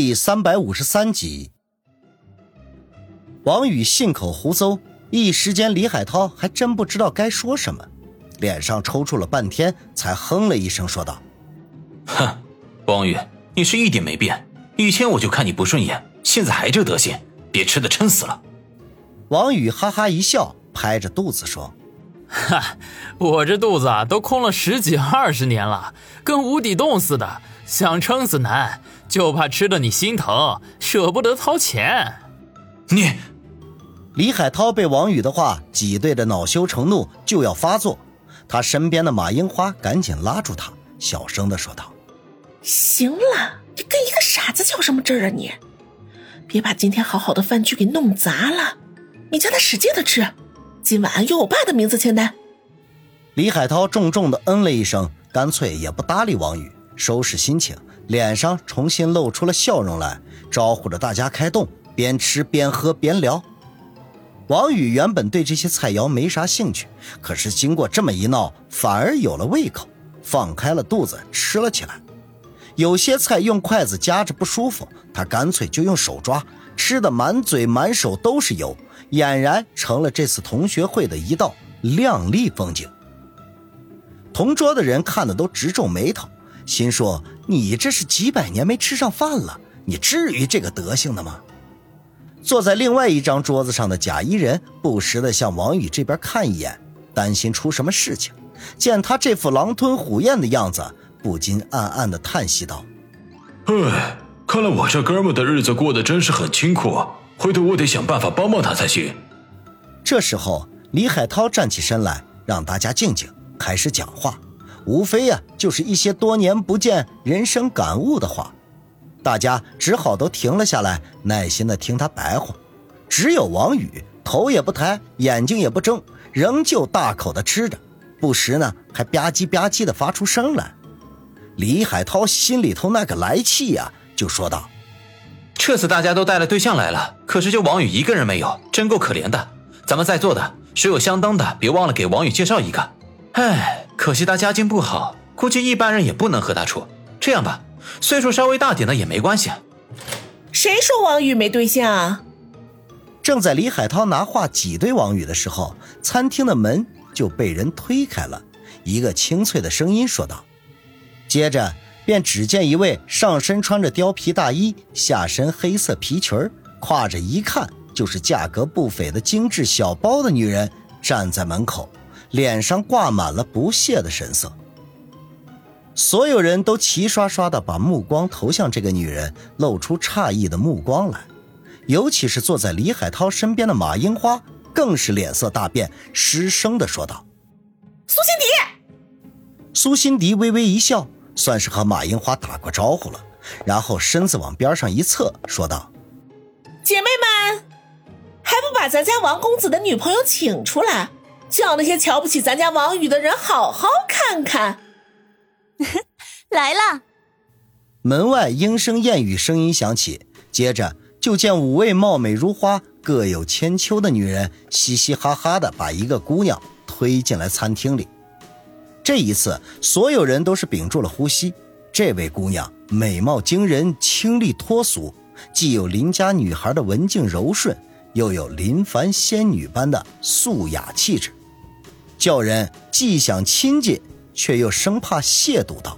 第三百五十三集，王宇信口胡诌，一时间李海涛还真不知道该说什么，脸上抽搐了半天，才哼了一声，说道：“哼，王宇，你是一点没变，以前我就看你不顺眼，现在还这德行，别吃的撑死了。”王宇哈哈一笑，拍着肚子说：“哈，我这肚子啊，都空了十几二十年了，跟无底洞似的，想撑死难。”就怕吃的你心疼，舍不得掏钱。你，李海涛被王宇的话挤兑的恼羞成怒，就要发作。他身边的马樱花赶紧拉住他，小声的说道：“行了，你跟一个傻子较什么真儿啊你？别把今天好好的饭局给弄砸了。你叫他使劲的吃，今晚用我爸的名字签单。”李海涛重重的嗯了一声，干脆也不搭理王宇，收拾心情。脸上重新露出了笑容来，招呼着大家开动，边吃边喝边聊。王宇原本对这些菜肴没啥兴趣，可是经过这么一闹，反而有了胃口，放开了肚子吃了起来。有些菜用筷子夹着不舒服，他干脆就用手抓，吃的满嘴满手都是油，俨然成了这次同学会的一道亮丽风景。同桌的人看的都直皱眉头。心说：“你这是几百年没吃上饭了，你至于这个德行的吗？”坐在另外一张桌子上的贾一人不时地向王宇这边看一眼，担心出什么事情。见他这副狼吞虎咽的样子，不禁暗暗地叹息道：“唉，看来我这哥们的日子过得真是很清苦，回头我得想办法帮帮他才行。”这时候，李海涛站起身来，让大家静静，开始讲话。无非呀，就是一些多年不见人生感悟的话，大家只好都停了下来，耐心的听他白话。只有王宇头也不抬，眼睛也不睁，仍旧大口的吃着，不时呢还吧唧吧唧的发出声来。李海涛心里头那个来气呀，就说道：“这次大家都带了对象来了，可是就王宇一个人没有，真够可怜的。咱们在座的谁有相当的，别忘了给王宇介绍一个。唉。”可惜他家境不好，估计一般人也不能和他处。这样吧，岁数稍微大点的也没关系。谁说王宇没对象啊？正在李海涛拿话挤兑王宇的时候，餐厅的门就被人推开了，一个清脆的声音说道。接着便只见一位上身穿着貂皮大衣，下身黑色皮裙挎着一看就是价格不菲的精致小包的女人站在门口。脸上挂满了不屑的神色，所有人都齐刷刷的把目光投向这个女人，露出诧异的目光来。尤其是坐在李海涛身边的马樱花，更是脸色大变，失声的说道：“苏心迪。”苏心迪微微一笑，算是和马樱花打过招呼了，然后身子往边上一侧，说道：“姐妹们，还不把咱家王公子的女朋友请出来？”叫那些瞧不起咱家王宇的人好好看看。来了。门外莺声燕语声音响起，接着就见五位貌美如花、各有千秋的女人嘻嘻哈哈的把一个姑娘推进来餐厅里。这一次，所有人都是屏住了呼吸。这位姑娘美貌惊人，清丽脱俗，既有邻家女孩的文静柔顺，又有林凡仙女般的素雅气质。叫人既想亲近，却又生怕亵渎到。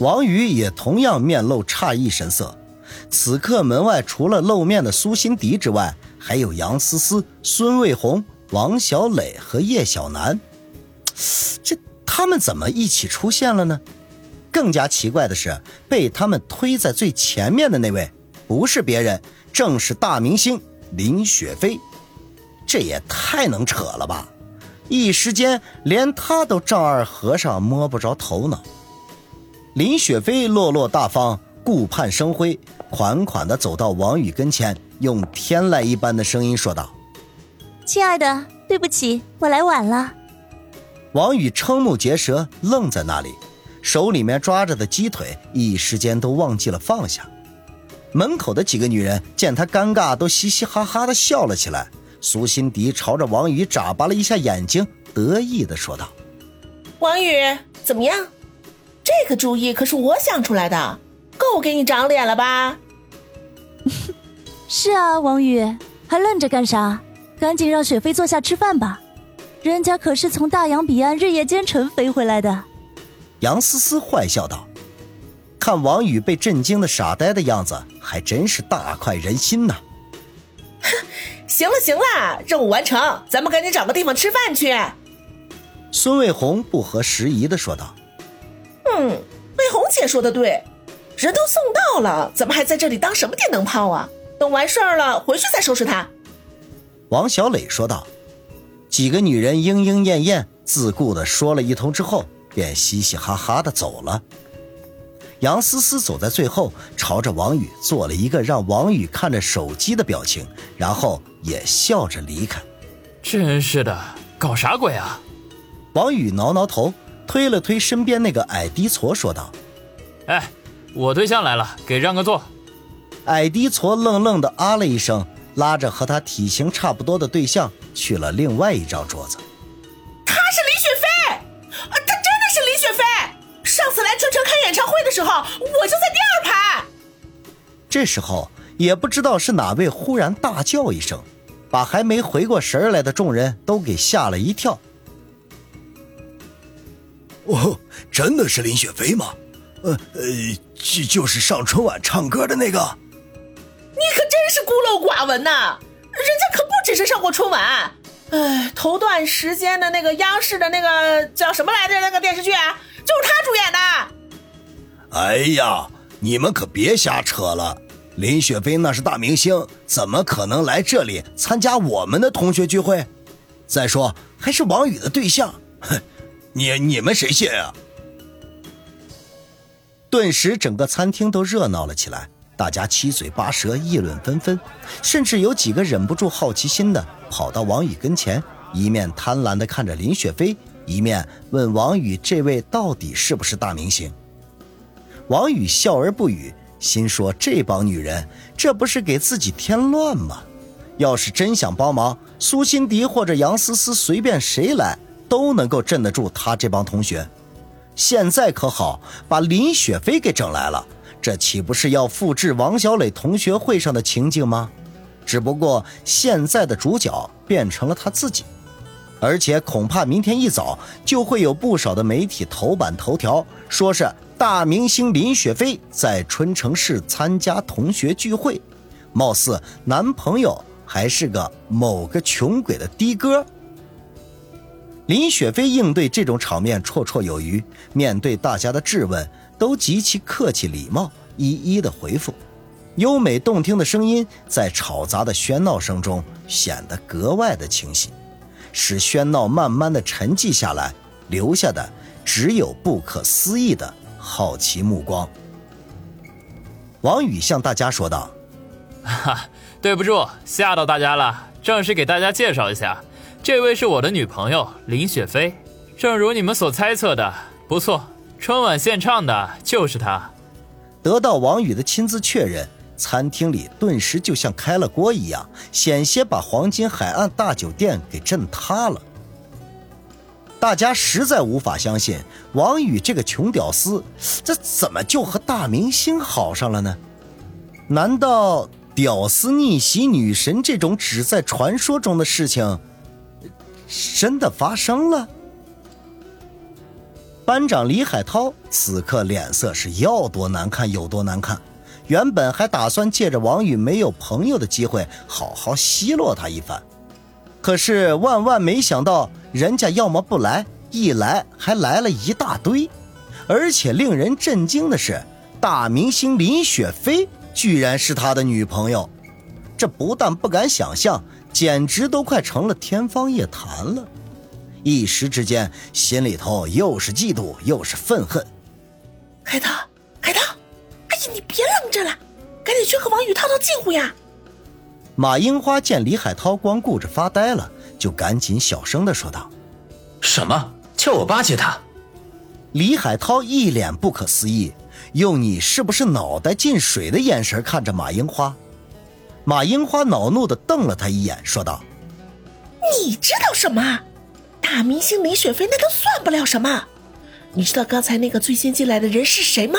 王宇也同样面露诧异神色。此刻门外除了露面的苏辛迪之外，还有杨思思、孙卫红、王小磊和叶小楠。这他们怎么一起出现了呢？更加奇怪的是，被他们推在最前面的那位，不是别人，正是大明星林雪飞。这也太能扯了吧！一时间，连他都丈二和尚摸不着头脑。林雪飞落落大方，顾盼生辉，款款的走到王宇跟前，用天籁一般的声音说道：“亲爱的，对不起，我来晚了。”王宇瞠目结舌，愣在那里，手里面抓着的鸡腿一时间都忘记了放下。门口的几个女人见他尴尬，都嘻嘻哈哈的笑了起来。苏辛迪朝着王宇眨巴了一下眼睛，得意的说道：“王宇，怎么样？这个主意可是我想出来的。够给你长脸了吧？是啊，王宇，还愣着干啥？赶紧让雪飞坐下吃饭吧，人家可是从大洋彼岸日夜兼程飞回来的。杨思思坏笑道：“看王宇被震惊的傻呆的样子，还真是大快人心呐。”哼，行了行了，任务完成，咱们赶紧找个地方吃饭去。孙卫红不合时宜的说道：“嗯，卫红姐说的对，人都送到了，怎么还在这里当什么电灯泡啊？等完事儿了，回去再收拾他。”王小磊说道。几个女人莺莺燕燕、自顾的说了一通之后，便嘻嘻哈哈的走了。杨思思走在最后，朝着王宇做了一个让王宇看着手机的表情，然后也笑着离开。真是的，搞啥鬼啊！王宇挠挠头，推了推身边那个矮低矬，说道：“哎，我对象来了，给让个座。”矮低矬愣愣的啊了一声，拉着和他体型差不多的对象去了另外一张桌子。的时候，我就在第二排。这时候也不知道是哪位忽然大叫一声，把还没回过神来的众人都给吓了一跳。哦，真的是林雪飞吗？呃呃，就就是上春晚唱歌的那个。你可真是孤陋寡闻呐！人家可不只是上过春晚，哎，头段时间的那个央视的那个叫什么来着？那个电视剧啊，就是他主演的。哎呀，你们可别瞎扯了！林雪飞那是大明星，怎么可能来这里参加我们的同学聚会？再说还是王宇的对象，哼！你你们谁信啊？顿时，整个餐厅都热闹了起来，大家七嘴八舌，议论纷纷，甚至有几个忍不住好奇心的跑到王宇跟前，一面贪婪的看着林雪飞，一面问王宇：“这位到底是不是大明星？”王宇笑而不语，心说：“这帮女人，这不是给自己添乱吗？要是真想帮忙，苏辛迪或者杨思思，随便谁来。”都能够镇得住他这帮同学，现在可好，把林雪飞给整来了，这岂不是要复制王小磊同学会上的情景吗？只不过现在的主角变成了他自己，而且恐怕明天一早就会有不少的媒体头版头条，说是大明星林雪飞在春城市参加同学聚会，貌似男朋友还是个某个穷鬼的的哥。林雪飞应对这种场面绰绰有余，面对大家的质问都极其客气礼貌，一一的回复。优美动听的声音在吵杂的喧闹声中显得格外的清晰，使喧闹慢慢的沉寂下来，留下的只有不可思议的好奇目光。王宇向大家说道：“哈，对不住，吓到大家了。正式给大家介绍一下。”这位是我的女朋友林雪飞，正如你们所猜测的，不错，春晚献唱的就是她。得到王宇的亲自确认，餐厅里顿时就像开了锅一样，险些把黄金海岸大酒店给震塌了。大家实在无法相信，王宇这个穷屌丝，这怎么就和大明星好上了呢？难道屌丝逆袭女神这种只在传说中的事情？真的发生了。班长李海涛此刻脸色是要多难看有多难看，原本还打算借着王宇没有朋友的机会好好奚落他一番，可是万万没想到，人家要么不来，一来还来了一大堆，而且令人震惊的是，大明星林雪飞居然是他的女朋友，这不但不敢想象。简直都快成了天方夜谭了，一时之间心里头又是嫉妒又是愤恨。海涛，海涛，哎呀，你别愣着了，赶紧去和王宇套套近乎呀！马樱花见李海涛光顾着发呆了，就赶紧小声的说道：“什么？叫我巴结他？”李海涛一脸不可思议，用你是不是脑袋进水的眼神看着马樱花。马樱花恼怒的瞪了他一眼，说道：“你知道什么？大明星李雪飞那都算不了什么。你知道刚才那个最先进来的人是谁吗？”